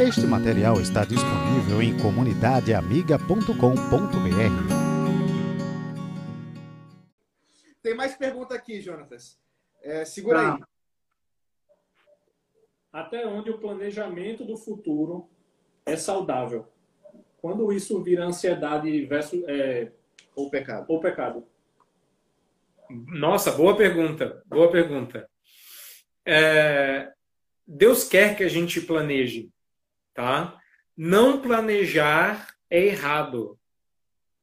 Este material está disponível em comunidadeamiga.com.br. Tem mais pergunta aqui, Jonatas. É, segura tá. aí. Até onde o planejamento do futuro é saudável? Quando isso vira ansiedade versus é, ou pecado? Ou pecado? Nossa, boa pergunta. Boa pergunta. É, Deus quer que a gente planeje, tá? Não planejar é errado,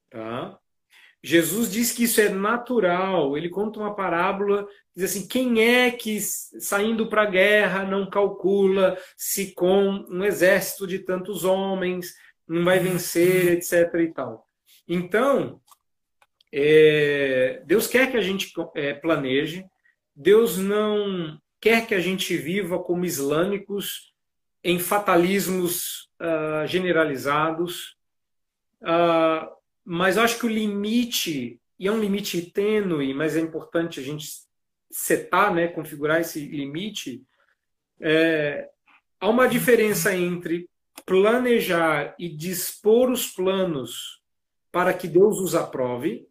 tá? Jesus diz que isso é natural. Ele conta uma parábola, diz assim: quem é que saindo para a guerra não calcula se com um exército de tantos homens não vai vencer, etc. e tal. Então, é, Deus quer que a gente é, planeje. Deus não quer que a gente viva como islâmicos em fatalismos uh, generalizados. Uh, mas acho que o limite, e é um limite tênue, mas é importante a gente setar, né, configurar esse limite, é, há uma diferença entre planejar e dispor os planos para que Deus os aprove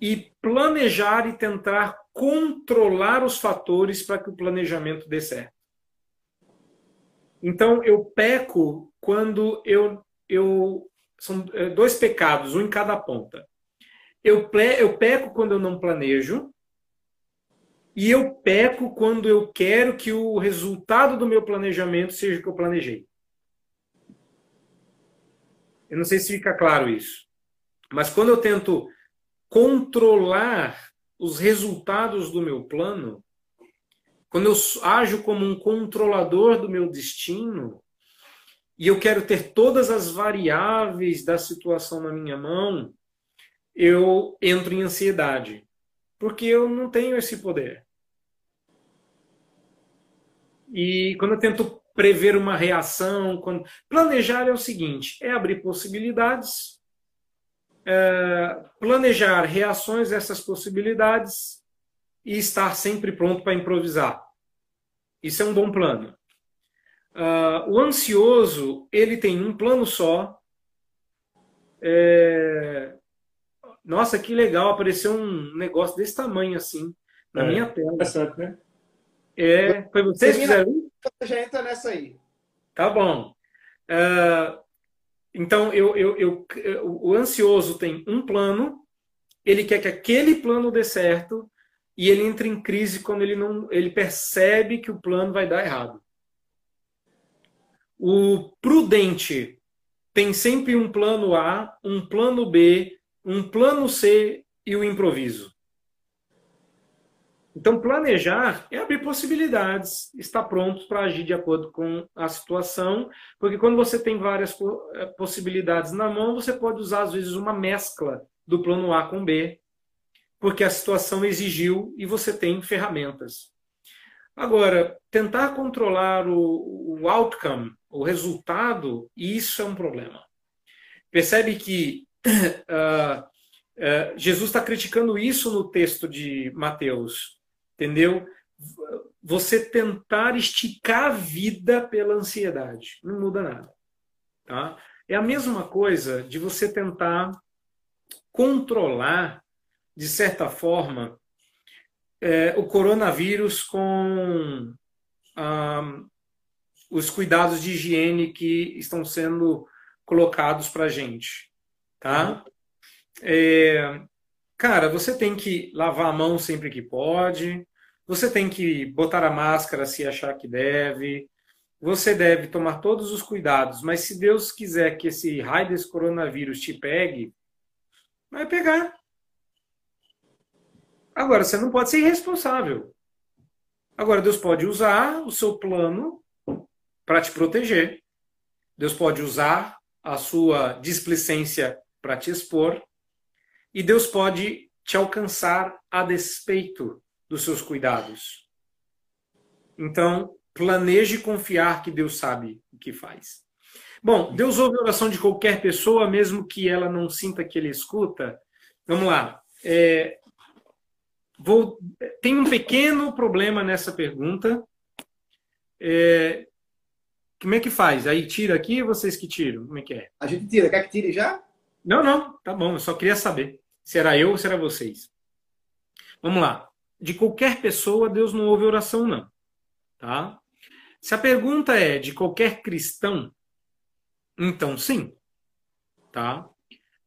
e planejar e tentar controlar os fatores para que o planejamento dê certo. Então eu peco quando eu, eu são é, dois pecados, um em cada ponta. Eu, eu peco quando eu não planejo, e eu peco quando eu quero que o resultado do meu planejamento seja o que eu planejei. Eu não sei se fica claro isso. Mas quando eu tento controlar os resultados do meu plano, quando eu ajo como um controlador do meu destino, e eu quero ter todas as variáveis da situação na minha mão, eu entro em ansiedade, porque eu não tenho esse poder. E quando eu tento prever uma reação, quando... planejar é o seguinte: é abrir possibilidades, é planejar reações a essas possibilidades e estar sempre pronto para improvisar. Isso é um bom plano. Uh, o ansioso, ele tem um plano só. É... Nossa, que legal, apareceu um negócio desse tamanho assim, na é, minha tela. Interessante, né? É, foi vocês que fizeram já entra nessa aí. Tá bom. Uh, então, eu, eu, eu, o ansioso tem um plano, ele quer que aquele plano dê certo, e ele entra em crise quando ele não ele percebe que o plano vai dar errado. O prudente tem sempre um plano A, um plano B, um plano C e o improviso. Então, planejar é abrir possibilidades, estar pronto para agir de acordo com a situação, porque quando você tem várias eh, possibilidades na mão, você pode usar, às vezes, uma mescla do plano A com B, porque a situação exigiu e você tem ferramentas. Agora, tentar controlar o, o outcome, o resultado, isso é um problema. Percebe que uh, uh, Jesus está criticando isso no texto de Mateus, entendeu? Você tentar esticar a vida pela ansiedade, não muda nada. Tá? É a mesma coisa de você tentar controlar, de certa forma, é, o coronavírus com ah, os cuidados de higiene que estão sendo colocados para a gente. Tá? É, cara, você tem que lavar a mão sempre que pode, você tem que botar a máscara se achar que deve, você deve tomar todos os cuidados, mas se Deus quiser que esse raio desse coronavírus te pegue, vai pegar. Agora, você não pode ser irresponsável. Agora, Deus pode usar o seu plano para te proteger. Deus pode usar a sua displicência para te expor. E Deus pode te alcançar a despeito dos seus cuidados. Então, planeje confiar que Deus sabe o que faz. Bom, Deus ouve a oração de qualquer pessoa, mesmo que ela não sinta que ele escuta. Vamos lá. É, Vou, tem um pequeno problema nessa pergunta. É, como é que faz? Aí tira aqui vocês que tiram? Como é que é? A gente tira. Quer que tire já? Não, não, tá bom. Eu só queria saber se era eu ou se era vocês. Vamos lá. De qualquer pessoa, Deus não ouve oração, não. Tá? Se a pergunta é de qualquer cristão, então sim. Tá?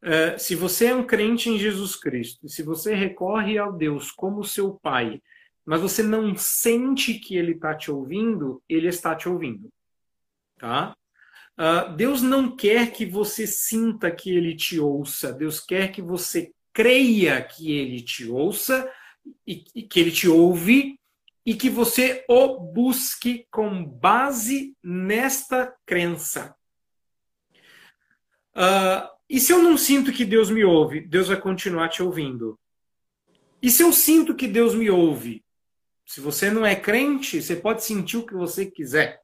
É, se você é um crente em Jesus Cristo, se você recorre ao Deus como seu pai, mas você não sente que ele está te ouvindo, ele está te ouvindo. Tá? Uh, Deus não quer que você sinta que ele te ouça, Deus quer que você creia que ele te ouça e, e que ele te ouve e que você o busque com base nesta crença. Uh, e se eu não sinto que Deus me ouve, Deus vai continuar te ouvindo. E se eu sinto que Deus me ouve, se você não é crente, você pode sentir o que você quiser,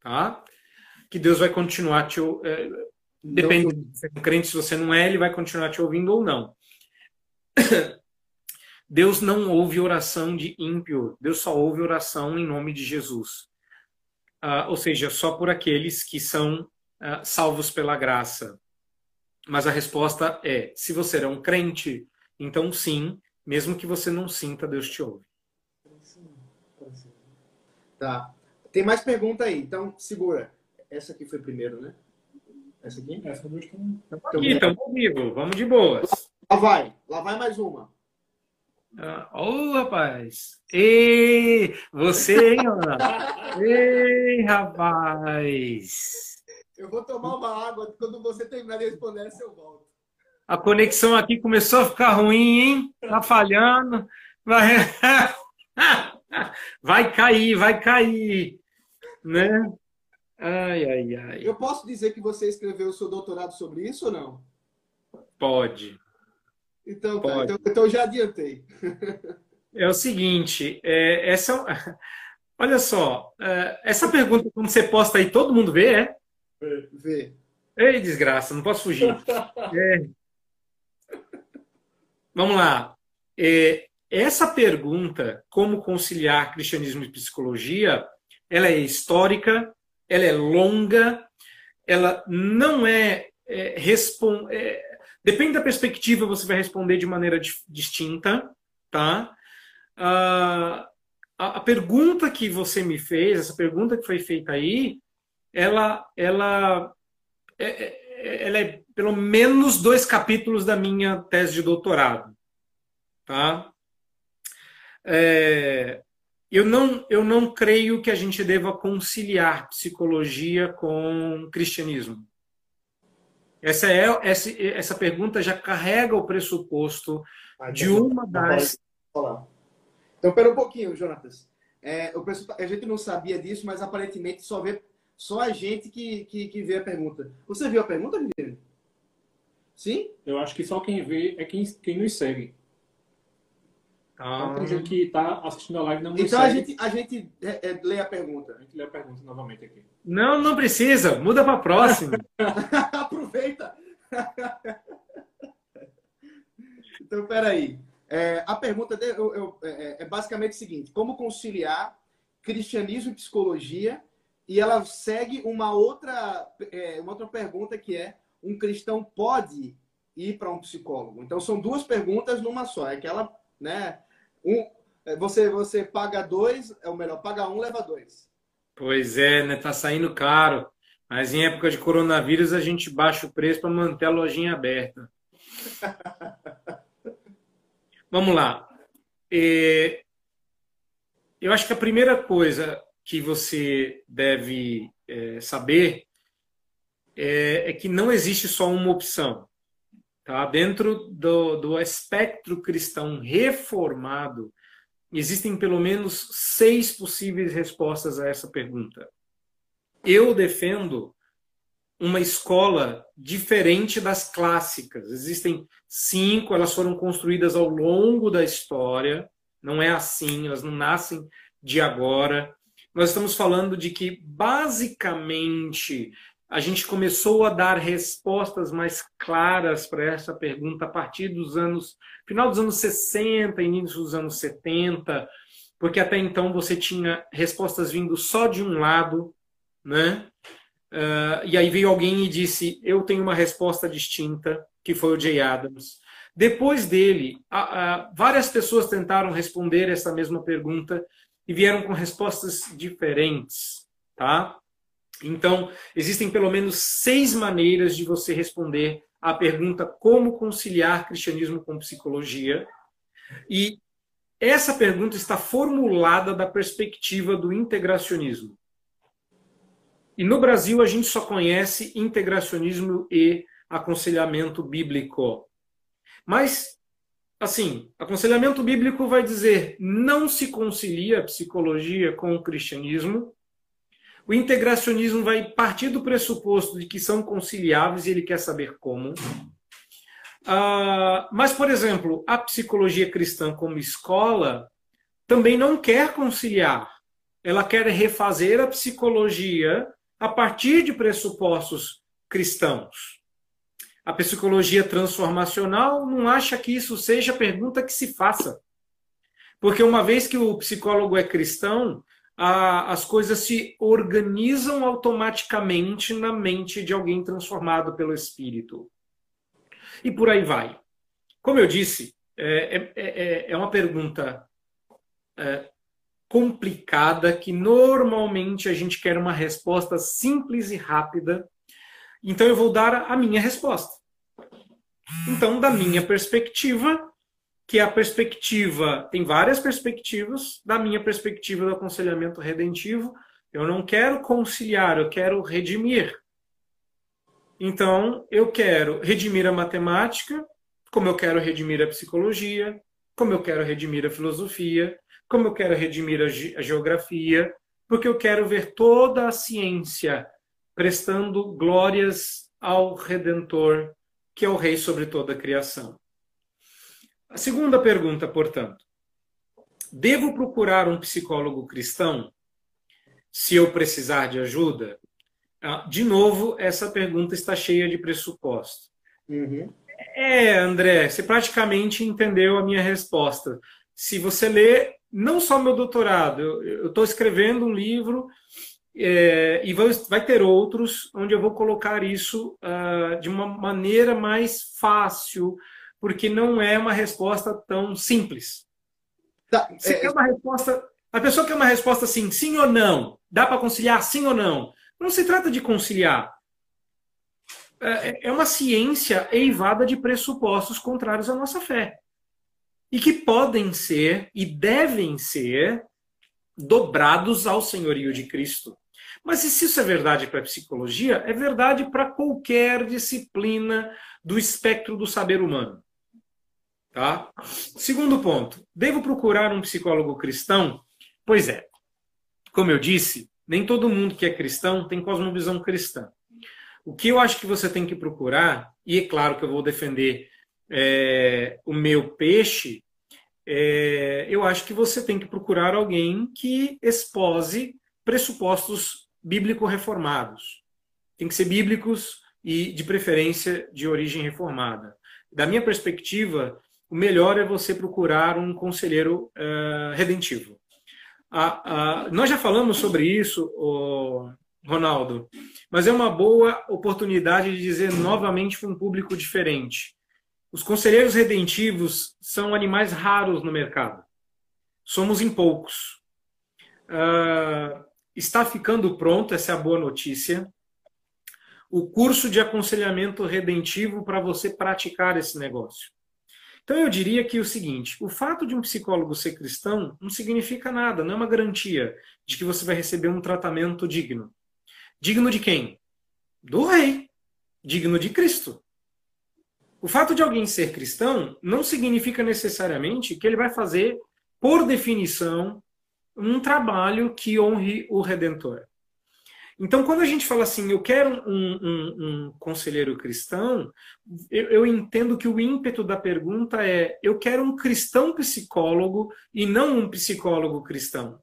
tá? Que Deus vai continuar te é, depende de se você é crente, se você não é, ele vai continuar te ouvindo ou não. Deus não ouve oração de ímpio, Deus só ouve oração em nome de Jesus. Uh, ou seja, só por aqueles que são uh, salvos pela graça. Mas a resposta é: se você é um crente, então sim, mesmo que você não sinta, Deus te ouve. Tá. Tem mais pergunta aí, então segura. Essa aqui foi primeiro, né? Essa aqui? Essa foi então, aqui, estamos ao vivo, vamos de boas. Lá vai, lá vai mais uma. Ah, Ô, oh, rapaz! Ei, você, hein, Ana? Ei, rapaz! Eu vou tomar uma água. Quando você terminar de responder, eu volto. A conexão aqui começou a ficar ruim, hein? Tá falhando. Vai, vai cair, vai cair. Né? Ai, ai, ai. Eu posso dizer que você escreveu o seu doutorado sobre isso ou não? Pode. Então, tá, então, então já adiantei. É o seguinte, é, essa, olha só, é, essa pergunta quando você posta aí, todo mundo vê, é? Vê. Ei, desgraça, não posso fugir. É. Vamos lá. É, essa pergunta, como conciliar cristianismo e psicologia, ela é histórica, ela é longa, ela não é, é, respon é Depende da perspectiva, você vai responder de maneira distinta, tá? Uh, a, a, pergunta que você me fez, essa pergunta que foi feita aí, ela, ela, é, é, ela é pelo menos dois capítulos da minha tese de doutorado, tá? É, eu não, eu não creio que a gente deva conciliar psicologia com cristianismo. Essa, é, essa, essa pergunta já carrega o pressuposto ah, de uma das. Então, pera um pouquinho, Jonatas. É, pessoal, a gente não sabia disso, mas aparentemente só vê só a gente que, que, que vê a pergunta. Você viu a pergunta, Guilherme? Sim? Eu acho que só quem vê é quem, quem nos segue. Ah. Então, tem gente que está assistindo a live não Então a gente, a gente é, é, lê a pergunta. A gente lê a pergunta novamente aqui. Não, não precisa. Muda para a próxima. Aproveita. então, peraí. É, a pergunta de, eu, eu, é, é, basicamente o seguinte: como conciliar cristianismo e psicologia? E ela segue uma outra, é, uma outra pergunta que é: um cristão pode ir para um psicólogo? Então, são duas perguntas numa só. É aquela, né? Um, é, você, você paga dois, é o melhor, paga um, leva dois. Pois é, né? Tá saindo caro. Mas em época de coronavírus a gente baixa o preço para manter a lojinha aberta. Vamos lá. É, eu acho que a primeira coisa que você deve é, saber é, é, que não existe só uma opção. Tá? Dentro do, do espectro cristão reformado, existem pelo menos seis possíveis respostas a essa pergunta. Eu defendo uma escola diferente das clássicas. Existem cinco, elas foram construídas ao longo da história, não é assim, elas não nascem de agora. Nós estamos falando de que, basicamente, a gente começou a dar respostas mais claras para essa pergunta a partir dos anos, final dos anos 60, início dos anos 70, porque até então você tinha respostas vindo só de um lado, né? Uh, e aí veio alguém e disse: Eu tenho uma resposta distinta, que foi o Jay Adams. Depois dele, a, a, várias pessoas tentaram responder essa mesma pergunta e vieram com respostas diferentes, tá? Então, existem pelo menos seis maneiras de você responder à pergunta como conciliar cristianismo com psicologia. E essa pergunta está formulada da perspectiva do integracionismo. E no Brasil a gente só conhece integracionismo e aconselhamento bíblico. Mas, assim, aconselhamento bíblico vai dizer não se concilia a psicologia com o cristianismo. O integracionismo vai partir do pressuposto de que são conciliáveis e ele quer saber como. Uh, mas, por exemplo, a psicologia cristã como escola também não quer conciliar. Ela quer refazer a psicologia a partir de pressupostos cristãos. A psicologia transformacional não acha que isso seja a pergunta que se faça. Porque uma vez que o psicólogo é cristão, a, as coisas se organizam automaticamente na mente de alguém transformado pelo Espírito. E por aí vai. Como eu disse, é, é, é, é uma pergunta é, complicada que normalmente a gente quer uma resposta simples e rápida então eu vou dar a minha resposta. Então, da minha perspectiva, que a perspectiva, tem várias perspectivas, da minha perspectiva do aconselhamento redentivo, eu não quero conciliar, eu quero redimir. Então, eu quero redimir a matemática, como eu quero redimir a psicologia, como eu quero redimir a filosofia, como eu quero redimir a, ge a geografia, porque eu quero ver toda a ciência prestando glórias ao Redentor, que é o Rei sobre toda a criação. A segunda pergunta, portanto: devo procurar um psicólogo cristão se eu precisar de ajuda? Ah, de novo, essa pergunta está cheia de pressuposto. Uhum. É, André, você praticamente entendeu a minha resposta. Se você lê, não só meu doutorado, eu estou escrevendo um livro é, e vai, vai, ter outros onde eu vou colocar isso uh, de uma maneira mais fácil, porque não é uma resposta tão simples. Tá, Você é... quer uma resposta. A pessoa quer uma resposta assim, sim ou não? Dá para conciliar sim ou não? Não se trata de conciliar. É, é uma ciência eivada de pressupostos contrários à nossa fé. E que podem ser e devem ser dobrados ao senhorio de Cristo. Mas se isso é verdade para a psicologia, é verdade para qualquer disciplina do espectro do saber humano. Tá? Segundo ponto, devo procurar um psicólogo cristão? Pois é. Como eu disse, nem todo mundo que é cristão tem cosmovisão cristã. O que eu acho que você tem que procurar, e é claro que eu vou defender é, o meu peixe, é, eu acho que você tem que procurar alguém que expose pressupostos bíblico-reformados. Tem que ser bíblicos e, de preferência, de origem reformada. Da minha perspectiva, o melhor é você procurar um conselheiro uh, redentivo. Uh, uh, nós já falamos sobre isso, oh, Ronaldo, mas é uma boa oportunidade de dizer novamente para um público diferente. Os conselheiros redentivos são animais raros no mercado. Somos em poucos. Uh, está ficando pronto, essa é a boa notícia. O curso de aconselhamento redentivo para você praticar esse negócio. Então eu diria que o seguinte: o fato de um psicólogo ser cristão não significa nada, não é uma garantia de que você vai receber um tratamento digno. Digno de quem? Do rei. Digno de Cristo. O fato de alguém ser cristão não significa necessariamente que ele vai fazer, por definição, um trabalho que honre o Redentor. Então, quando a gente fala assim, eu quero um, um, um conselheiro cristão, eu, eu, entendo que o ímpeto da pergunta é: eu quero um cristão psicólogo e não um psicólogo cristão.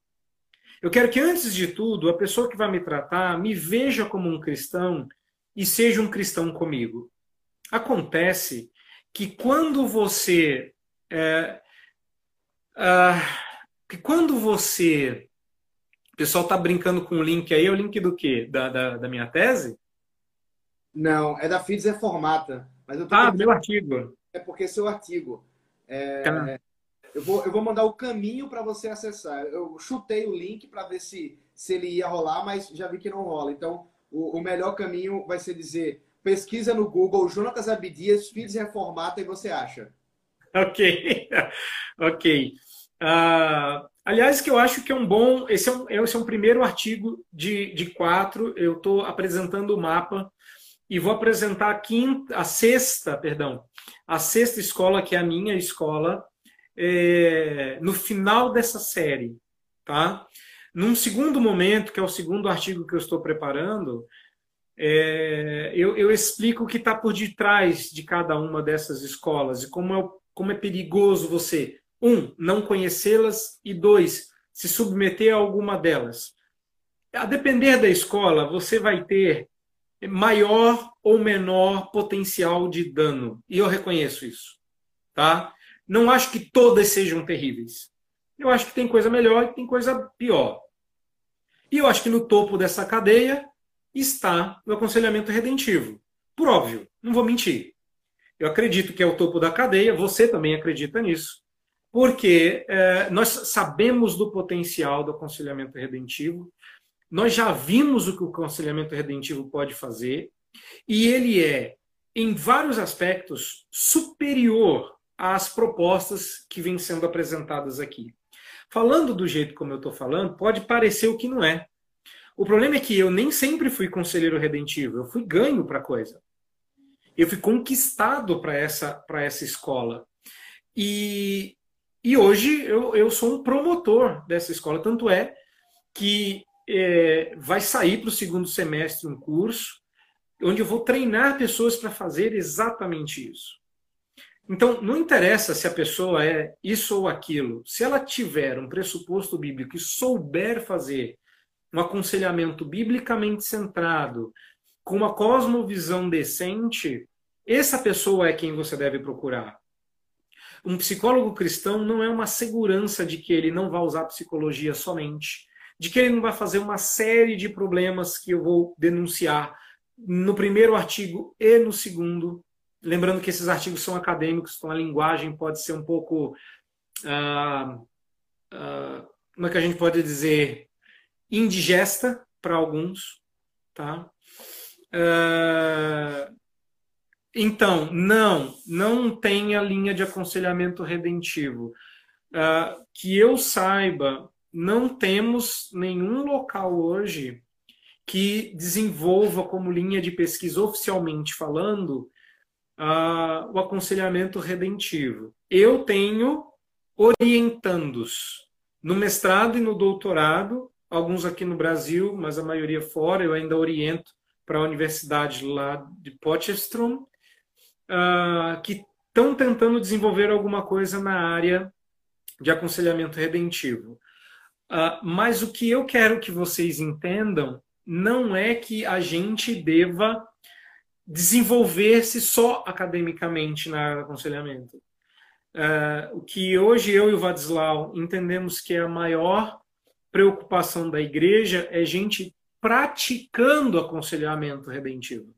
Eu quero que, antes de tudo, a pessoa que vai me tratar me veja como um cristão e seja um cristão comigo. Acontece que quando você. É, que quando você O pessoal tá brincando com o link aí. É o link do quê? Da, da, da minha tese? Não, é da FIDES Reformata. Mas eu tô ah, meu artigo. É porque é seu artigo. É, tá. eu, vou, eu vou mandar o caminho para você acessar. Eu chutei o link para ver se, se ele ia rolar, mas já vi que não rola. Então, o, o melhor caminho vai ser dizer pesquisa no Google Jonatas Abdias, FIDES Reformata e você acha. Ok, ok. Uh, aliás, que eu acho que é um bom. Esse é um, esse é um primeiro artigo de, de quatro. Eu estou apresentando o mapa e vou apresentar a quinta, a sexta, perdão, a sexta escola que é a minha escola é, no final dessa série, tá? Num segundo momento, que é o segundo artigo que eu estou preparando, é, eu, eu, explico o que está por detrás de cada uma dessas escolas e como é, como é perigoso você, um, não conhecê-las e dois, se submeter a alguma delas. A depender da escola, você vai ter maior ou menor potencial de dano. E eu reconheço isso. Tá? Não acho que todas sejam terríveis. Eu acho que tem coisa melhor e tem coisa pior. E eu acho que no topo dessa cadeia está o aconselhamento redentivo. Por óbvio, não vou mentir. Eu acredito que é o topo da cadeia, você também acredita nisso, porque é, nós sabemos do potencial do aconselhamento redentivo, nós já vimos o que o aconselhamento redentivo pode fazer e ele é, em vários aspectos, superior às propostas que vêm sendo apresentadas aqui. Falando do jeito como eu estou falando, pode parecer o que não é. O problema é que eu nem sempre fui conselheiro redentivo, eu fui ganho para a coisa. Eu fui conquistado para essa, essa escola. E, e hoje eu, eu sou um promotor dessa escola. Tanto é que é, vai sair para o segundo semestre um curso onde eu vou treinar pessoas para fazer exatamente isso. Então, não interessa se a pessoa é isso ou aquilo. Se ela tiver um pressuposto bíblico e souber fazer um aconselhamento biblicamente centrado, com uma cosmovisão decente, essa pessoa é quem você deve procurar. Um psicólogo cristão não é uma segurança de que ele não vai usar psicologia somente de que ele não vai fazer uma série de problemas que eu vou denunciar no primeiro artigo e no segundo. Lembrando que esses artigos são acadêmicos, então a linguagem pode ser um pouco. Uh, uh, como é que a gente pode dizer? Indigesta para alguns. Tá? Uh, então, não, não tem a linha de aconselhamento redentivo. Uh, que eu saiba, não temos nenhum local hoje que desenvolva como linha de pesquisa oficialmente falando uh, o aconselhamento redentivo. Eu tenho orientandos no mestrado e no doutorado, alguns aqui no Brasil, mas a maioria fora. Eu ainda oriento para a universidade lá de Potchefstroom, uh, que estão tentando desenvolver alguma coisa na área de aconselhamento redentivo. Uh, mas o que eu quero que vocês entendam não é que a gente deva desenvolver-se só academicamente na área do aconselhamento. Uh, o que hoje eu e o Vadislau entendemos que é a maior preocupação da igreja é gente praticando aconselhamento redentivo.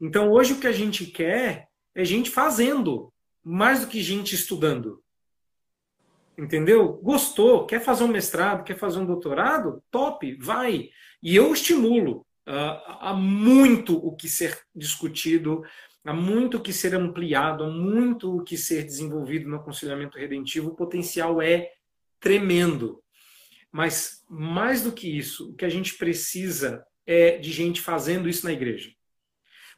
Então, hoje o que a gente quer é gente fazendo, mais do que gente estudando. Entendeu? Gostou, quer fazer um mestrado, quer fazer um doutorado? Top, vai. E eu estimulo. Uh, há muito o que ser discutido, há muito o que ser ampliado, há muito o que ser desenvolvido no aconselhamento redentivo. O potencial é tremendo. Mas, mais do que isso, o que a gente precisa é de gente fazendo isso na igreja.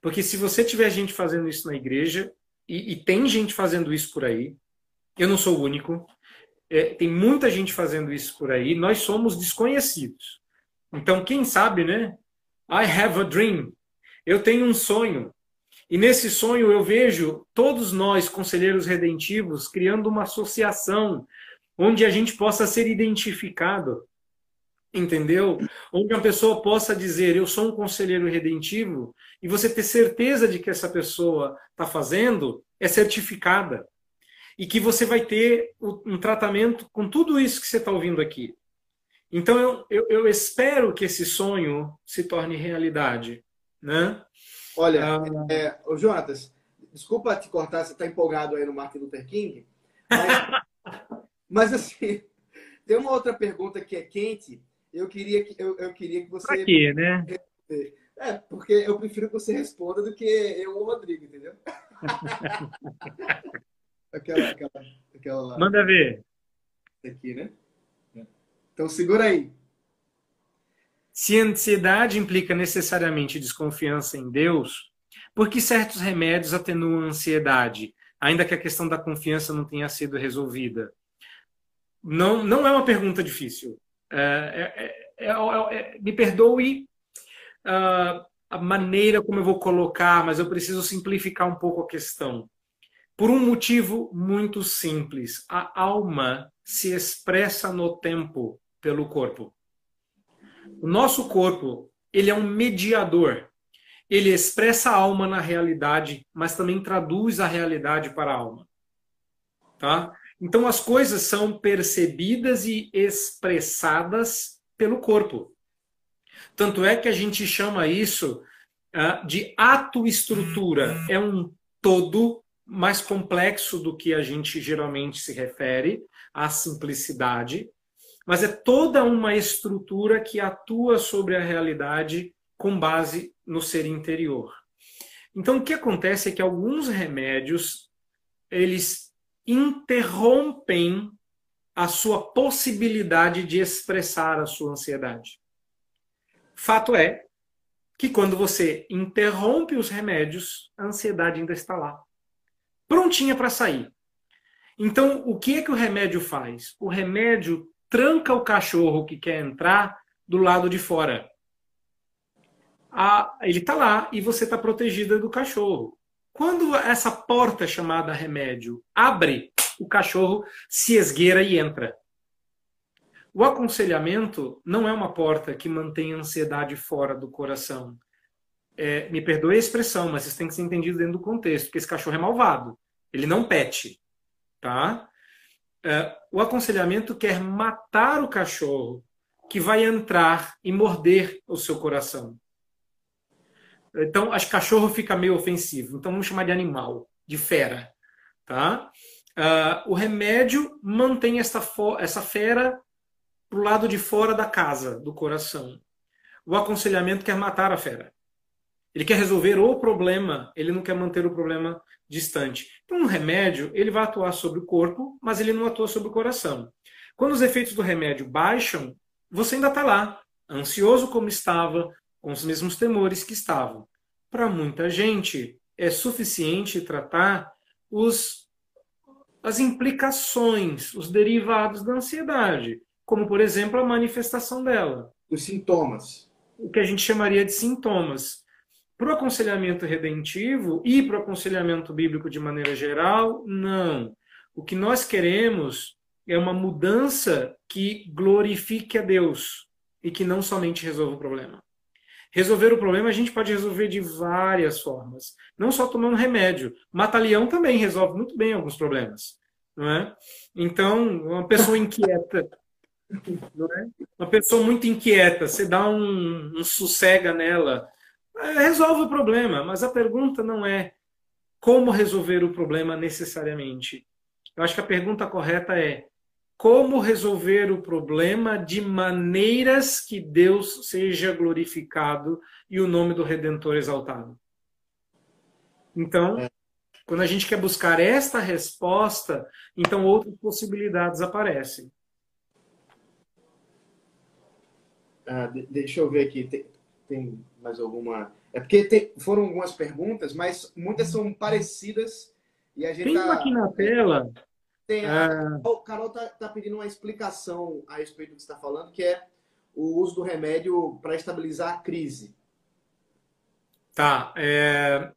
Porque se você tiver gente fazendo isso na igreja, e, e tem gente fazendo isso por aí, eu não sou o único, é, tem muita gente fazendo isso por aí, nós somos desconhecidos. Então, quem sabe, né? I have a dream. Eu tenho um sonho. E nesse sonho eu vejo todos nós, conselheiros redentivos, criando uma associação onde a gente possa ser identificado. Entendeu? Onde uma pessoa possa dizer, eu sou um conselheiro redentivo, e você ter certeza de que essa pessoa está fazendo é certificada e que você vai ter um tratamento com tudo isso que você está ouvindo aqui. Então eu, eu, eu, espero que esse sonho se torne realidade, né? Olha, ah, é, o Jonatas, desculpa te cortar, você está empolgado aí no Martin Luther King, mas, mas, assim, tem uma outra pergunta que é quente. Eu queria que eu, eu queria que você. Pra quê, né? É, porque eu prefiro que você responda do que eu ou o Rodrigo, entendeu? aquela, aquela, aquela. Manda ver. Aqui, né? Então segura aí. Se ansiedade implica necessariamente desconfiança em Deus, por que certos remédios atenuam a ansiedade, ainda que a questão da confiança não tenha sido resolvida? Não, não é uma pergunta difícil. É, é, é, me perdoe uh, a maneira como eu vou colocar, mas eu preciso simplificar um pouco a questão. Por um motivo muito simples: a alma se expressa no tempo pelo corpo. O nosso corpo, ele é um mediador. Ele expressa a alma na realidade, mas também traduz a realidade para a alma. Tá? Então as coisas são percebidas e expressadas pelo corpo. Tanto é que a gente chama isso uh, de ato-estrutura. É um todo mais complexo do que a gente geralmente se refere à simplicidade mas é toda uma estrutura que atua sobre a realidade com base no ser interior. Então, o que acontece é que alguns remédios eles interrompem a sua possibilidade de expressar a sua ansiedade. Fato é que quando você interrompe os remédios, a ansiedade ainda está lá, prontinha para sair. Então, o que é que o remédio faz? O remédio tranca o cachorro que quer entrar do lado de fora. Ah, ele está lá e você está protegida do cachorro. Quando essa porta chamada remédio abre, o cachorro se esgueira e entra. O aconselhamento não é uma porta que mantém a ansiedade fora do coração. É, me perdoe a expressão, mas isso tem que ser entendido dentro do contexto, porque esse cachorro é malvado. Ele não pete, tá? É, o aconselhamento quer matar o cachorro que vai entrar e morder o seu coração. Então, acho que cachorro fica meio ofensivo. Então, vamos chamar de animal, de fera. Tá? Uh, o remédio mantém essa, essa fera para o lado de fora da casa, do coração. O aconselhamento quer matar a fera. Ele quer resolver o problema, ele não quer manter o problema distante. Então, um remédio, ele vai atuar sobre o corpo, mas ele não atua sobre o coração. Quando os efeitos do remédio baixam, você ainda está lá, ansioso como estava, com os mesmos temores que estavam. Para muita gente, é suficiente tratar os, as implicações, os derivados da ansiedade, como, por exemplo, a manifestação dela. Os sintomas. O que a gente chamaria de sintomas. Para o aconselhamento redentivo e para o aconselhamento bíblico de maneira geral, não. O que nós queremos é uma mudança que glorifique a Deus e que não somente resolva o problema. Resolver o problema a gente pode resolver de várias formas, não só tomando remédio. Mata-leão também resolve muito bem alguns problemas, não é? Então, uma pessoa inquieta, não é? Uma pessoa muito inquieta, você dá um, um sossega nela, é, resolve o problema, mas a pergunta não é como resolver o problema necessariamente. Eu acho que a pergunta correta é como resolver o problema de maneiras que Deus seja glorificado e o nome do Redentor exaltado. Então, é. quando a gente quer buscar esta resposta, então outras possibilidades aparecem. Ah, deixa eu ver aqui. Tem, tem mais alguma. É porque tem, foram algumas perguntas, mas muitas são parecidas e a gente tem tá... aqui na tela. Tem, ah. O Carol está tá pedindo uma explicação a respeito do que você está falando, que é o uso do remédio para estabilizar a crise. Tá. É...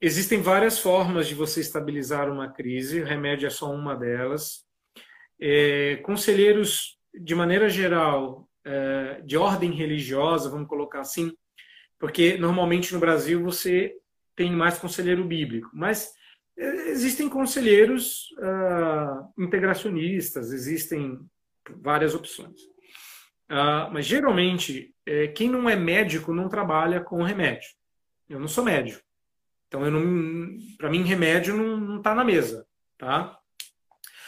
Existem várias formas de você estabilizar uma crise, o remédio é só uma delas. É... Conselheiros, de maneira geral, é, de ordem religiosa, vamos colocar assim, porque normalmente no Brasil você tem mais conselheiro bíblico, mas é, existem conselheiros uh, integracionistas, existem várias opções. Uh, mas geralmente, é, quem não é médico não trabalha com remédio. Eu não sou médico. Então, para mim, remédio não está na mesa. Tá?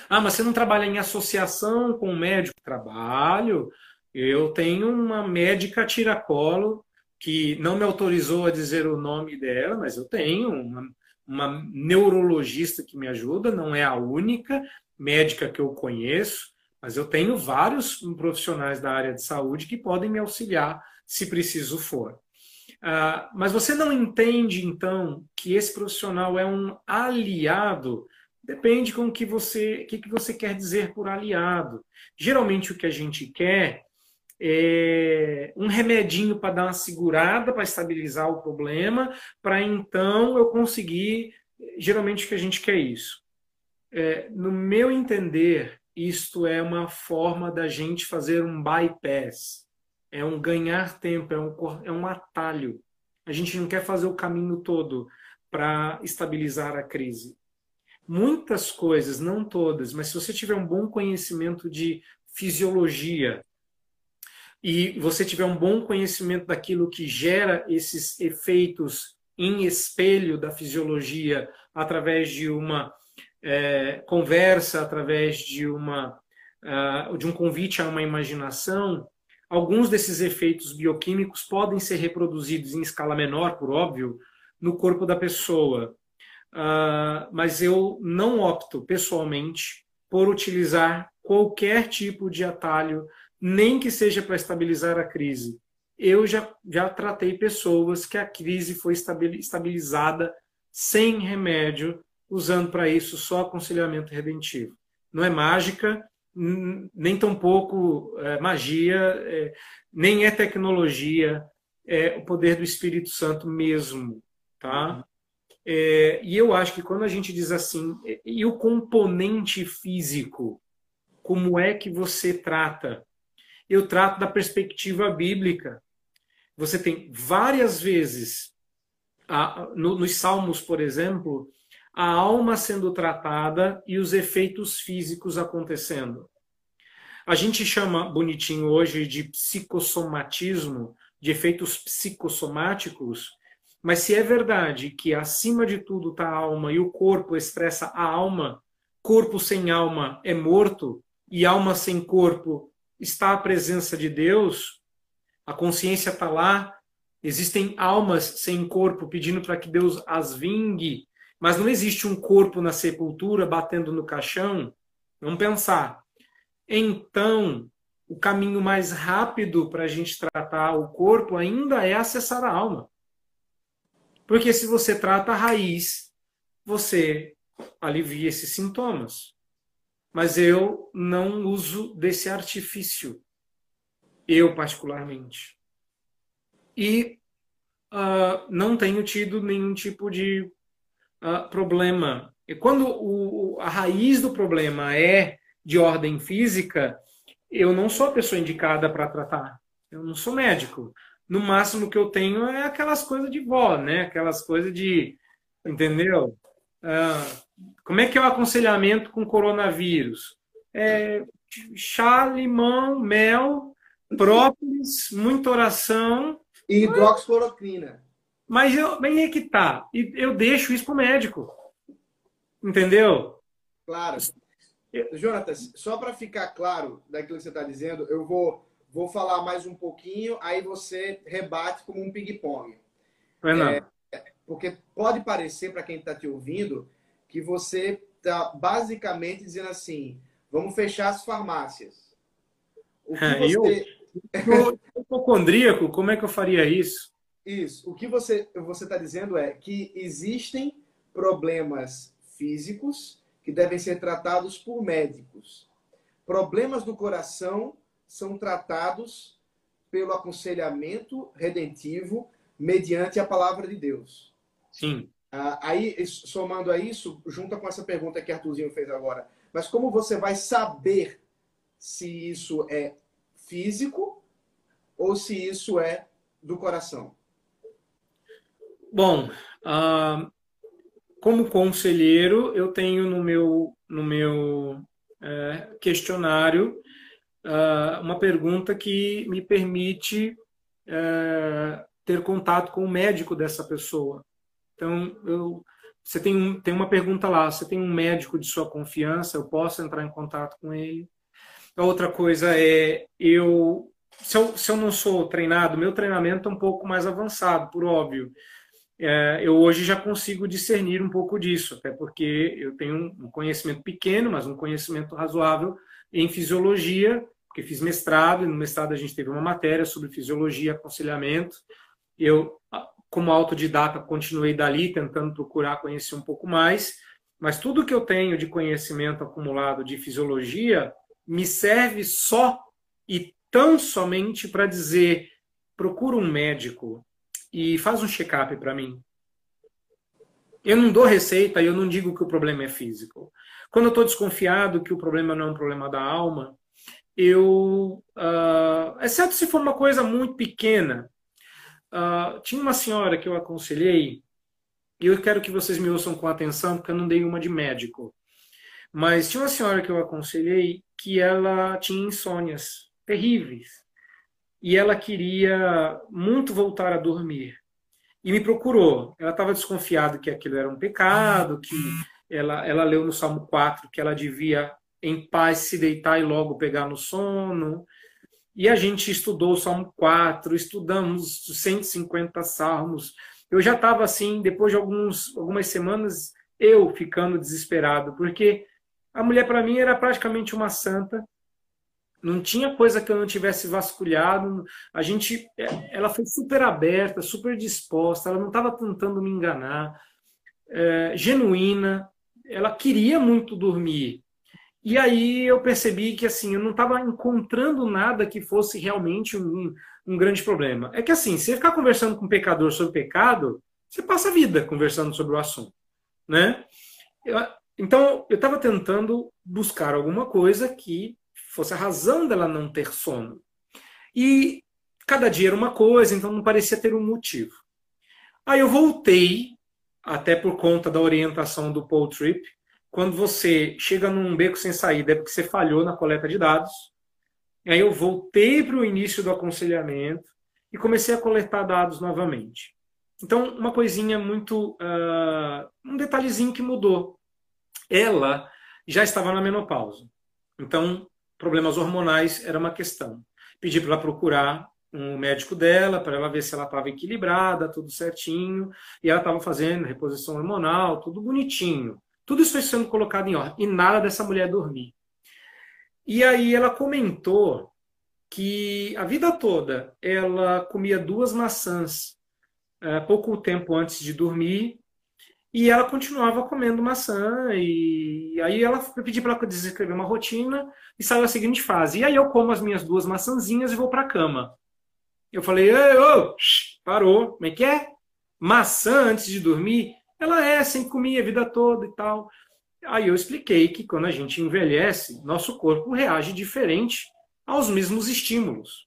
Ah, mas você não trabalha em associação com o médico? Trabalho. Eu tenho uma médica tiracolo que não me autorizou a dizer o nome dela, mas eu tenho uma, uma neurologista que me ajuda, não é a única médica que eu conheço, mas eu tenho vários profissionais da área de saúde que podem me auxiliar se preciso for. Uh, mas você não entende, então, que esse profissional é um aliado? Depende com o que você, que, que você quer dizer por aliado. Geralmente o que a gente quer é, um remedinho para dar uma segurada, para estabilizar o problema, para então eu conseguir. Geralmente o que a gente quer é isso. É, no meu entender, isto é uma forma da gente fazer um bypass, é um ganhar tempo, é um, é um atalho. A gente não quer fazer o caminho todo para estabilizar a crise. Muitas coisas, não todas, mas se você tiver um bom conhecimento de fisiologia, e você tiver um bom conhecimento daquilo que gera esses efeitos em espelho da fisiologia através de uma é, conversa, através de uma uh, de um convite a uma imaginação, alguns desses efeitos bioquímicos podem ser reproduzidos em escala menor, por óbvio, no corpo da pessoa. Uh, mas eu não opto pessoalmente por utilizar qualquer tipo de atalho nem que seja para estabilizar a crise. Eu já, já tratei pessoas que a crise foi estabilizada sem remédio, usando para isso só aconselhamento redentivo. Não é mágica, nem tampouco é, magia, é, nem é tecnologia, é o poder do Espírito Santo mesmo, tá? É, e eu acho que quando a gente diz assim, e o componente físico, como é que você trata? Eu trato da perspectiva bíblica. Você tem várias vezes, nos Salmos, por exemplo, a alma sendo tratada e os efeitos físicos acontecendo. A gente chama bonitinho hoje de psicossomatismo, de efeitos psicossomáticos, mas se é verdade que acima de tudo está a alma e o corpo expressa a alma, corpo sem alma é morto e alma sem corpo está a presença de Deus, a consciência está lá, existem almas sem corpo pedindo para que Deus as vingue, mas não existe um corpo na sepultura batendo no caixão. Vamos pensar. Então, o caminho mais rápido para a gente tratar o corpo ainda é acessar a alma. Porque se você trata a raiz, você alivia esses sintomas mas eu não uso desse artifício, eu particularmente. E uh, não tenho tido nenhum tipo de uh, problema. E quando o, a raiz do problema é de ordem física, eu não sou a pessoa indicada para tratar. Eu não sou médico. No máximo que eu tenho é aquelas coisas de vó, né? Aquelas coisas de, entendeu? Uh, como é que é o aconselhamento com coronavírus? É, chá, limão, mel, própolis, muita oração. E hidroxicloroquina. Mas eu, bem é que tá. E eu deixo isso para o médico. Entendeu? Claro. Jonatas, só para ficar claro daquilo que você está dizendo, eu vou, vou falar mais um pouquinho, aí você rebate como um ping-pong. É, porque pode parecer, para quem está te ouvindo, que você está basicamente dizendo assim: vamos fechar as farmácias. O que é, você... Eu, hipocondríaco, como é que eu faria isso? Isso. O que você você está dizendo é que existem problemas físicos que devem ser tratados por médicos. Problemas do coração são tratados pelo aconselhamento redentivo mediante a palavra de Deus. Sim. Uh, aí, somando a isso, junta com essa pergunta que Arthurzinho fez agora, mas como você vai saber se isso é físico ou se isso é do coração? Bom, uh, como conselheiro, eu tenho no meu, no meu uh, questionário uh, uma pergunta que me permite uh, ter contato com o médico dessa pessoa. Então, eu, você tem, um, tem uma pergunta lá, você tem um médico de sua confiança, eu posso entrar em contato com ele? A outra coisa é, eu se, eu, se eu não sou treinado, meu treinamento é um pouco mais avançado, por óbvio. É, eu hoje já consigo discernir um pouco disso, até porque eu tenho um conhecimento pequeno, mas um conhecimento razoável em fisiologia, porque fiz mestrado, e no mestrado a gente teve uma matéria sobre fisiologia aconselhamento. Eu, como autodidata, continuei dali, tentando procurar conhecer um pouco mais, mas tudo que eu tenho de conhecimento acumulado de fisiologia me serve só e tão somente para dizer: procura um médico e faz um check-up para mim. Eu não dou receita e eu não digo que o problema é físico. Quando eu estou desconfiado que o problema não é um problema da alma, eu, uh, exceto se for uma coisa muito pequena, uh, tinha uma senhora que eu aconselhei e eu quero que vocês me ouçam com atenção porque eu não dei uma de médico. Mas tinha uma senhora que eu aconselhei que ela tinha insônias terríveis. E ela queria muito voltar a dormir. E me procurou. Ela estava desconfiada que aquilo era um pecado, que ela, ela leu no Salmo 4 que ela devia, em paz, se deitar e logo pegar no sono. E a gente estudou o Salmo 4, estudamos 150 salmos. Eu já estava assim, depois de alguns, algumas semanas, eu ficando desesperado, porque a mulher para mim era praticamente uma santa, não tinha coisa que eu não tivesse vasculhado. A gente, é, ela foi super aberta, super disposta. Ela não estava tentando me enganar, é, genuína. Ela queria muito dormir. E aí eu percebi que assim eu não estava encontrando nada que fosse realmente um, um grande problema. É que assim, você ficar conversando com um pecador sobre pecado, você passa a vida conversando sobre o assunto, né? Eu, então eu estava tentando buscar alguma coisa que fosse a razão dela não ter sono. E cada dia era uma coisa, então não parecia ter um motivo. Aí eu voltei, até por conta da orientação do Paul Tripp, quando você chega num beco sem saída é porque você falhou na coleta de dados. Aí eu voltei para o início do aconselhamento e comecei a coletar dados novamente. Então, uma coisinha muito. Uh, um detalhezinho que mudou. Ela já estava na menopausa. Então, problemas hormonais era uma questão. Pedi para ela procurar um médico dela, para ela ver se ela estava equilibrada, tudo certinho, e ela estava fazendo reposição hormonal, tudo bonitinho. Tudo isso foi sendo colocado em ordem, e nada dessa mulher dormir. E aí ela comentou que a vida toda ela comia duas maçãs é, pouco tempo antes de dormir e ela continuava comendo maçã. E aí ela pedi para ela descrever uma rotina e saiu a seguinte fase. E aí eu como as minhas duas maçãzinhas e vou para a cama. Eu falei, ô, parou, como é que é? Maçã antes de dormir? Ela é, sempre comia a vida toda e tal. Aí eu expliquei que quando a gente envelhece, nosso corpo reage diferente aos mesmos estímulos.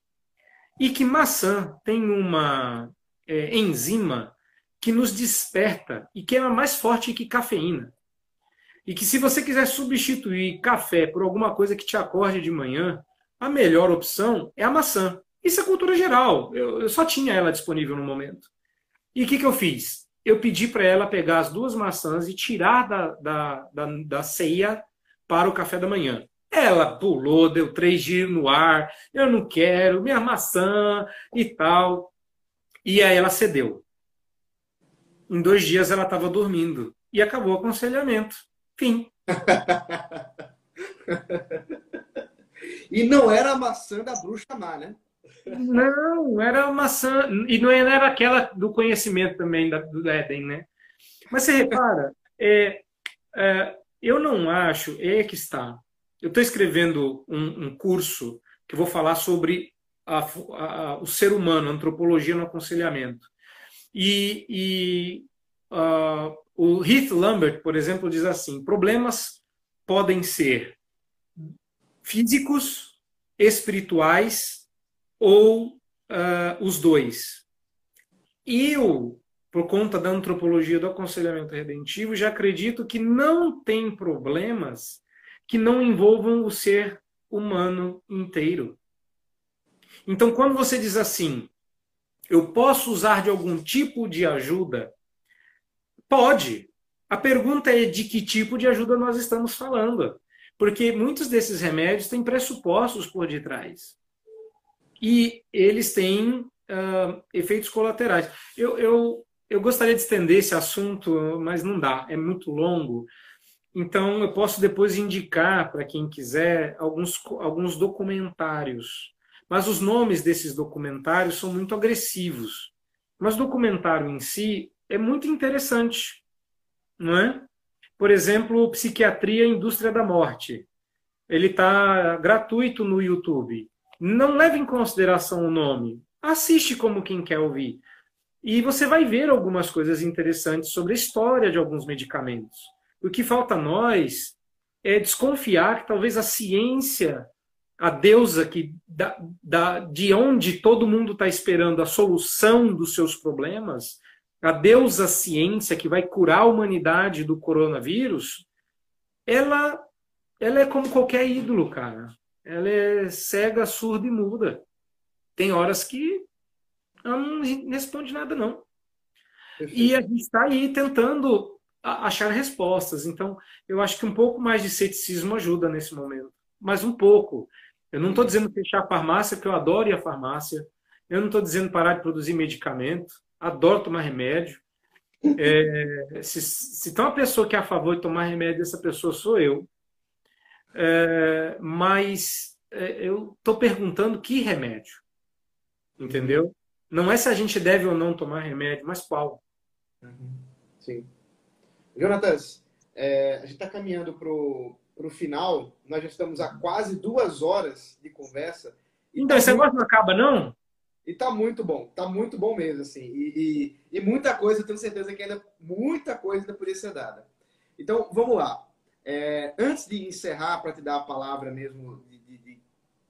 E que maçã tem uma é, enzima que nos desperta e que é mais forte que cafeína. E que se você quiser substituir café por alguma coisa que te acorde de manhã, a melhor opção é a maçã. Isso é cultura geral. Eu, eu só tinha ela disponível no momento. E o que, que eu fiz? Eu pedi para ela pegar as duas maçãs e tirar da, da, da, da ceia para o café da manhã. Ela pulou, deu três dias no ar, eu não quero, minha maçã e tal. E aí ela cedeu. Em dois dias ela estava dormindo. E acabou o aconselhamento. Fim. e não era a maçã da bruxa má, né? Não, era maçã. E não era aquela do conhecimento também do Éden, né? Mas você repara, é, é, eu não acho, é que está. Eu estou escrevendo um, um, curso que vou falar sobre a, a, o ser humano, antropologia no aconselhamento. E, e uh, o Heath Lambert, por exemplo, diz assim: problemas podem ser físicos, espirituais ou uh, os dois. Eu, por conta da antropologia do aconselhamento redentivo, já acredito que não tem problemas que não envolvam o ser humano inteiro. Então, quando você diz assim, eu posso usar de algum tipo de ajuda? Pode. A pergunta é de que tipo de ajuda nós estamos falando. Porque muitos desses remédios têm pressupostos por detrás. E eles têm uh, efeitos colaterais. Eu, eu, eu gostaria de estender esse assunto, mas não dá, é muito longo. Então, eu posso depois indicar para quem quiser alguns, alguns documentários mas os nomes desses documentários são muito agressivos. Mas o documentário em si é muito interessante, não é? Por exemplo, Psiquiatria Indústria da Morte. Ele está gratuito no YouTube. Não leve em consideração o nome. Assiste como quem quer ouvir. E você vai ver algumas coisas interessantes sobre a história de alguns medicamentos. O que falta a nós é desconfiar que talvez a ciência a deusa que da, da, de onde todo mundo está esperando a solução dos seus problemas, a deusa ciência que vai curar a humanidade do coronavírus, ela, ela é como qualquer ídolo, cara. Ela é cega, surda e muda. Tem horas que ela não responde nada, não. Perfeito. E a gente está aí tentando achar respostas. Então, eu acho que um pouco mais de ceticismo ajuda nesse momento. Mas um pouco. Eu não estou dizendo fechar a farmácia, porque eu adoro ir à farmácia. Eu não estou dizendo parar de produzir medicamento. Adoro tomar remédio. É, se, se tem uma pessoa que é a favor de tomar remédio, essa pessoa sou eu. É, mas é, eu estou perguntando que remédio. Entendeu? Não é se a gente deve ou não tomar remédio, mas qual. Uhum. Sim. Jonatas, é, a gente está caminhando para o para o final, nós já estamos a quase duas horas de conversa. Então, tá esse muito... negócio não acaba, não? E tá muito bom, tá muito bom mesmo, assim. E, e, e, muita coisa, eu tenho certeza que ainda muita coisa ainda poderia ser dada. Então, vamos lá. É, antes de encerrar, para te dar a palavra mesmo de, de,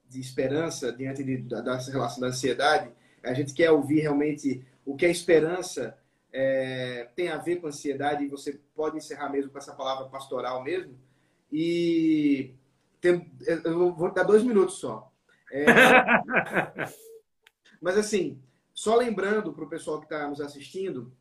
de esperança diante de, dessa relação da ansiedade, a gente quer ouvir realmente o que a esperança é, tem a ver com a ansiedade, e você pode encerrar mesmo com essa palavra pastoral mesmo. E tem, eu vou dar dois minutos só. É, mas assim, só lembrando para o pessoal que está nos assistindo,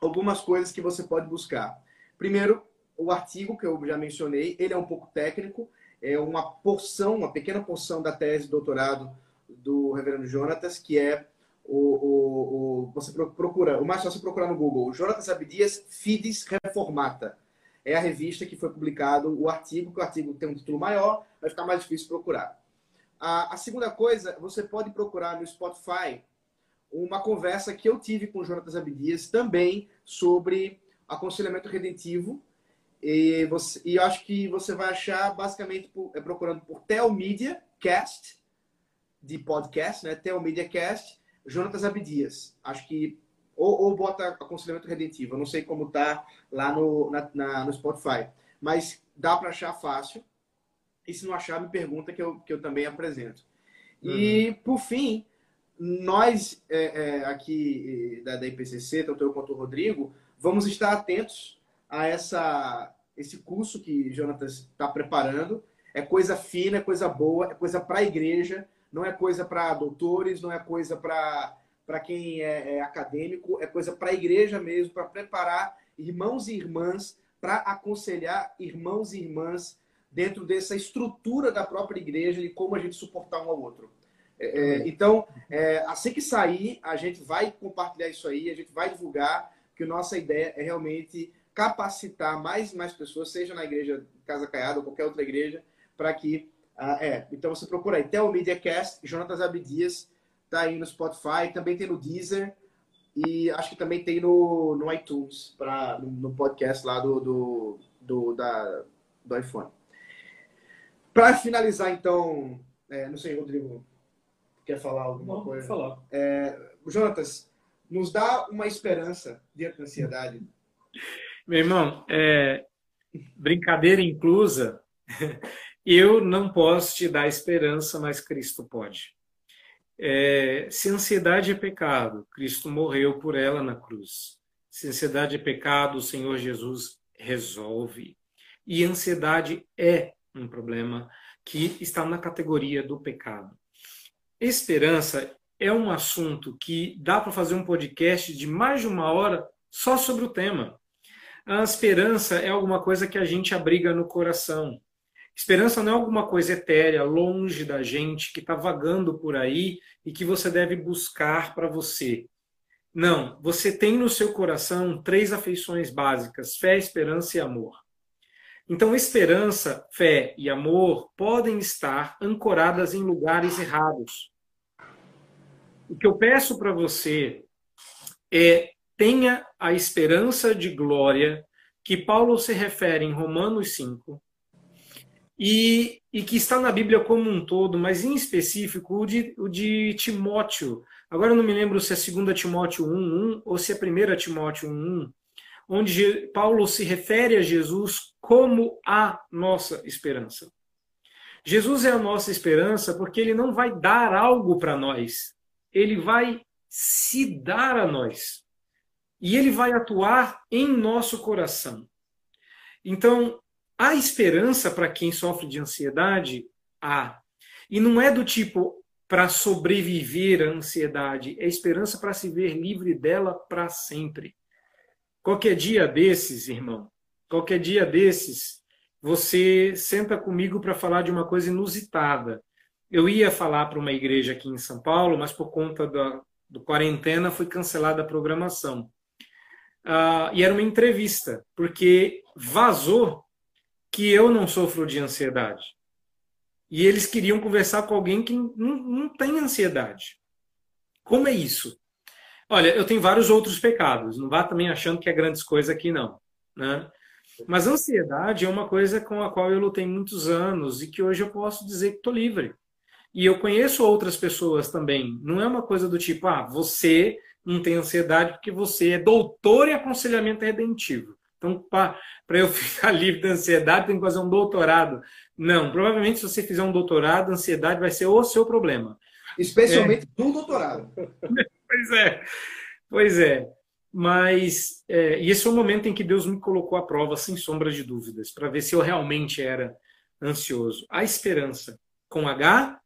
algumas coisas que você pode buscar. Primeiro, o artigo que eu já mencionei, ele é um pouco técnico, é uma porção, uma pequena porção da tese de doutorado do Reverendo Jonatas, que é o, o, o você procura, o mais fácil é procurar no Google, Jonatas Abdias Fides Reformata é a revista que foi publicado o artigo, que o artigo tem um título maior, vai ficar mais difícil procurar. A, a segunda coisa, você pode procurar no Spotify uma conversa que eu tive com o Jonatas Abdias também sobre aconselhamento redentivo. E, você, e eu acho que você vai achar basicamente por, é, procurando por Telmedia Cast, de podcast, né? Telmedia Cast, Jonatas Abdias. Acho que ou, ou bota aconselhamento redentivo. Eu não sei como tá lá no, na, na no Spotify. Mas dá para achar fácil. E se não achar, me pergunta que eu, que eu também apresento. Uhum. E, por fim, nós é, é, aqui da, da IPCC, tanto eu quanto o Rodrigo, vamos estar atentos a essa, esse curso que Jonatas está preparando. É coisa fina, é coisa boa, é coisa para a igreja, não é coisa para doutores, não é coisa para quem é, é, acadêmico, é coisa para a igreja mesmo, para preparar irmãos e irmãs, para aconselhar irmãos e irmãs dentro dessa estrutura da própria igreja e como a gente suportar um ao outro. É, é então, é, assim que sair, a gente vai compartilhar isso aí, a gente vai divulgar, que nossa ideia é realmente capacitar mais e mais pessoas, seja na igreja Casa Caiada ou qualquer outra igreja, para que. Uh, é, então você procura aí, Tel Media Cast, Jonatas Abdias, Tá aí no Spotify, também tem no Deezer e acho que também tem no, no iTunes, pra, no, podcast lá do, do, do, da, do iPhone. Para finalizar, então, é, não sei, Rodrigo, quer falar alguma não, coisa? falar. É, Jonatas, nos dá uma esperança diante da ansiedade. Meu irmão, é, brincadeira inclusa, eu não posso te dar esperança, mas Cristo pode. É, se ansiedade é pecado, Cristo morreu por ela na cruz. Se ansiedade é pecado, o Senhor Jesus resolve. E ansiedade é um problema que está na categoria do pecado. Esperança é um assunto que dá para fazer um podcast de mais de uma hora só sobre o tema. A esperança é alguma coisa que a gente abriga no coração. Esperança não é alguma coisa etérea, longe da gente, que está vagando por aí e que você deve buscar para você. Não, você tem no seu coração três afeições básicas: fé, esperança e amor. Então, esperança, fé e amor podem estar ancoradas em lugares errados. O que eu peço para você é tenha a esperança de glória que Paulo se refere em Romanos 5 e, e que está na Bíblia como um todo, mas em específico o de, o de Timóteo. Agora eu não me lembro se é 2 Timóteo 1.1 ou se é 1 Timóteo 1.1, onde Paulo se refere a Jesus como a nossa esperança. Jesus é a nossa esperança porque ele não vai dar algo para nós, ele vai se dar a nós. E ele vai atuar em nosso coração. Então, Há esperança para quem sofre de ansiedade? Há. E não é do tipo para sobreviver à ansiedade, é esperança para se ver livre dela para sempre. Qualquer dia desses, irmão, qualquer dia desses, você senta comigo para falar de uma coisa inusitada. Eu ia falar para uma igreja aqui em São Paulo, mas por conta da do quarentena foi cancelada a programação. Uh, e era uma entrevista, porque vazou que eu não sofro de ansiedade. E eles queriam conversar com alguém que não, não tem ansiedade. Como é isso? Olha, eu tenho vários outros pecados. Não vá também achando que é grandes coisas aqui, não. Né? Mas ansiedade é uma coisa com a qual eu lutei muitos anos e que hoje eu posso dizer que estou livre. E eu conheço outras pessoas também. Não é uma coisa do tipo, ah, você não tem ansiedade porque você é doutor em aconselhamento redentivo. Então, para eu ficar livre da ansiedade, tem que fazer um doutorado. Não, provavelmente se você fizer um doutorado, a ansiedade vai ser o seu problema. Especialmente é. no doutorado. pois é, pois é. Mas é, e esse foi o momento em que Deus me colocou à prova, sem sombra de dúvidas, para ver se eu realmente era ansioso. A esperança com H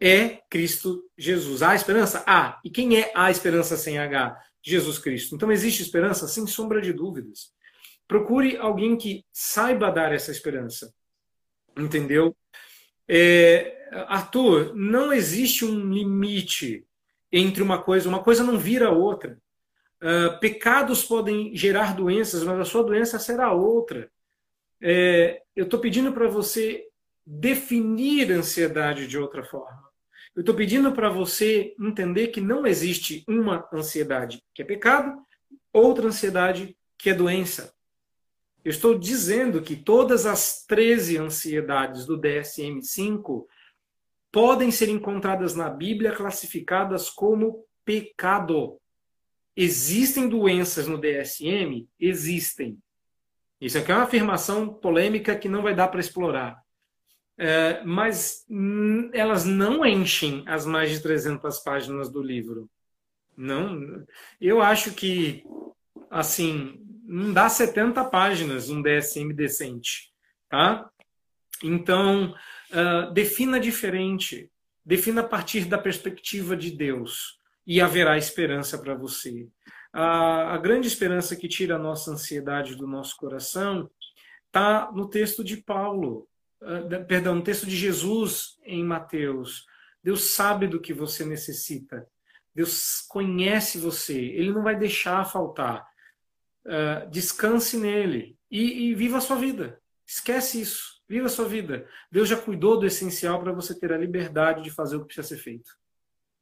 é Cristo Jesus. A esperança? A. E quem é a esperança sem H? Jesus Cristo. Então existe esperança sem sombra de dúvidas. Procure alguém que saiba dar essa esperança. Entendeu? É, Arthur, não existe um limite entre uma coisa, uma coisa não vira outra. Uh, pecados podem gerar doenças, mas a sua doença será outra. É, eu estou pedindo para você definir ansiedade de outra forma. Eu estou pedindo para você entender que não existe uma ansiedade que é pecado, outra ansiedade que é doença. Eu estou dizendo que todas as 13 ansiedades do DSM-5 podem ser encontradas na Bíblia classificadas como pecado. Existem doenças no DSM? Existem. Isso aqui é uma afirmação polêmica que não vai dar para explorar. É, mas hum, elas não enchem as mais de 300 páginas do livro. Não, eu acho que assim não dá 70 páginas um DSM decente, tá? Então, uh, defina diferente, defina a partir da perspectiva de Deus e haverá esperança para você. A, a grande esperança que tira a nossa ansiedade do nosso coração está no texto de Paulo, perdão, no texto de Jesus em Mateus. Deus sabe do que você necessita. Deus conhece você. Ele não vai deixar faltar. Uh, descanse nele e, e, viva a sua vida. Esquece isso. Viva a sua vida. Deus já cuidou do essencial para você ter a liberdade de fazer o que precisa ser feito.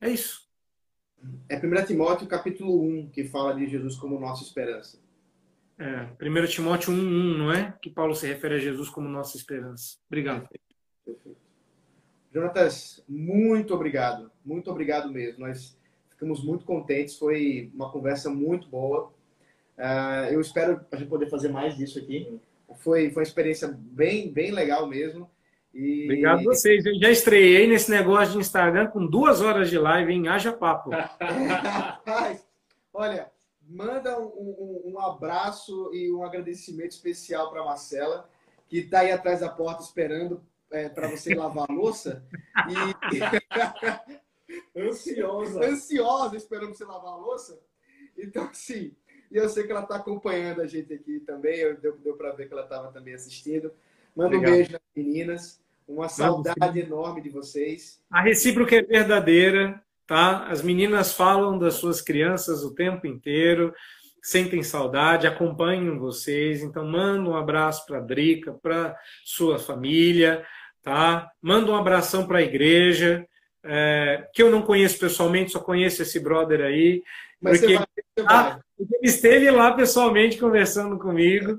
É isso. É 1 Timóteo capítulo 1 que fala de Jesus como nossa esperança. É, 1 Timóteo 1, não é? Que Paulo se refere a Jesus como nossa esperança. Obrigado. Perfeito. Jonatas, muito obrigado. Muito obrigado mesmo. Nós ficamos muito contentes. Foi uma conversa muito boa. Uh, eu espero a gente poder fazer mais disso aqui. Foi, foi uma experiência bem, bem legal mesmo. E... Obrigado a vocês. Eu já estreiei nesse negócio de Instagram com duas horas de live, em Haja Papo. Olha, manda um, um, um, abraço e um agradecimento especial para Marcela, que está aí atrás da porta esperando é, para você lavar a louça. E... Ansiosa. Ansiosa esperando você lavar a louça. Então, assim, e eu sei que ela está acompanhando a gente aqui também. Eu, deu deu para ver que ela estava também assistindo. Manda um beijo nas meninas. Uma saudade enorme de vocês. A recíproca é verdadeira, tá? As meninas falam das suas crianças o tempo inteiro, sentem saudade, acompanham vocês. Então, manda um abraço para a Drica, para sua família, tá? Manda um abração para a igreja, é, que eu não conheço pessoalmente, só conheço esse brother aí. Mas porque, vai, vai. ele esteve lá pessoalmente conversando comigo.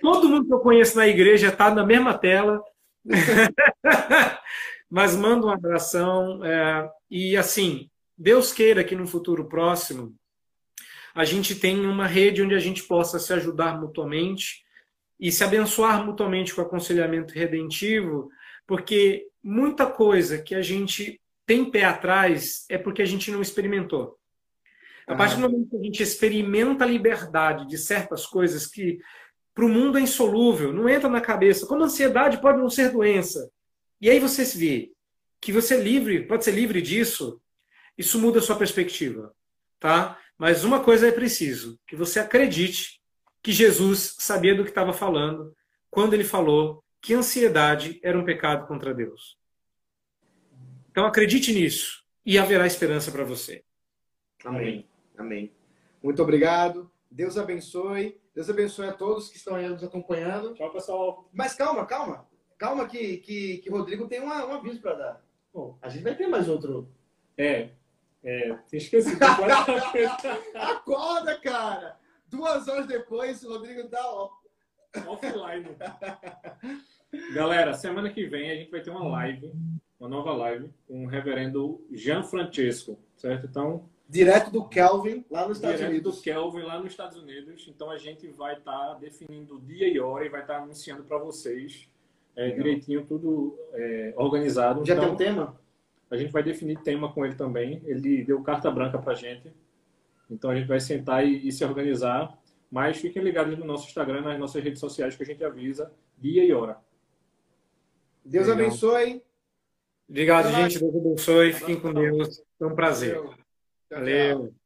Todo mundo que eu conheço na igreja está na mesma tela. Mas manda um abração. É, e assim, Deus queira que no futuro próximo a gente tenha uma rede onde a gente possa se ajudar mutuamente e se abençoar mutuamente com aconselhamento redentivo, porque muita coisa que a gente tem pé atrás é porque a gente não experimentou. A partir do momento que a gente experimenta a liberdade de certas coisas que para o mundo é insolúvel, não entra na cabeça. Como ansiedade pode não ser doença. E aí você se vê que você é livre, pode ser livre disso, isso muda a sua perspectiva, tá? Mas uma coisa é preciso, que você acredite que Jesus sabia do que estava falando quando ele falou que ansiedade era um pecado contra Deus. Então acredite nisso e haverá esperança para você. Amém. Amém. Muito obrigado. Deus abençoe. Deus abençoe a todos que estão aí nos acompanhando. Tchau, pessoal. Mas calma, calma. Calma que, que, que Rodrigo tem uma, um aviso para dar. Bom, a gente vai ter mais outro. É. É, esqueci. Acorda, cara! Duas horas depois, o Rodrigo tá ó. offline. Galera, semana que vem a gente vai ter uma live, uma nova live, com o reverendo Jean Francesco, certo? Então, Direto do Kelvin, lá nos Estados Direto Unidos. do Kelvin, lá nos Estados Unidos. Então a gente vai estar tá definindo dia e hora e vai estar tá anunciando para vocês é, direitinho, tudo é, organizado. Já então, tem um tema? A gente vai definir tema com ele também. Ele deu carta branca para a gente. Então a gente vai sentar e, e, se organizar. Mas fiquem ligados no nosso Instagram, nas nossas redes sociais, que a gente avisa dia e hora. Deus Legal. abençoe. Obrigado, gente. Deus abençoe. Fiquem com Deus. Foi um prazer. Valeu. Valeu.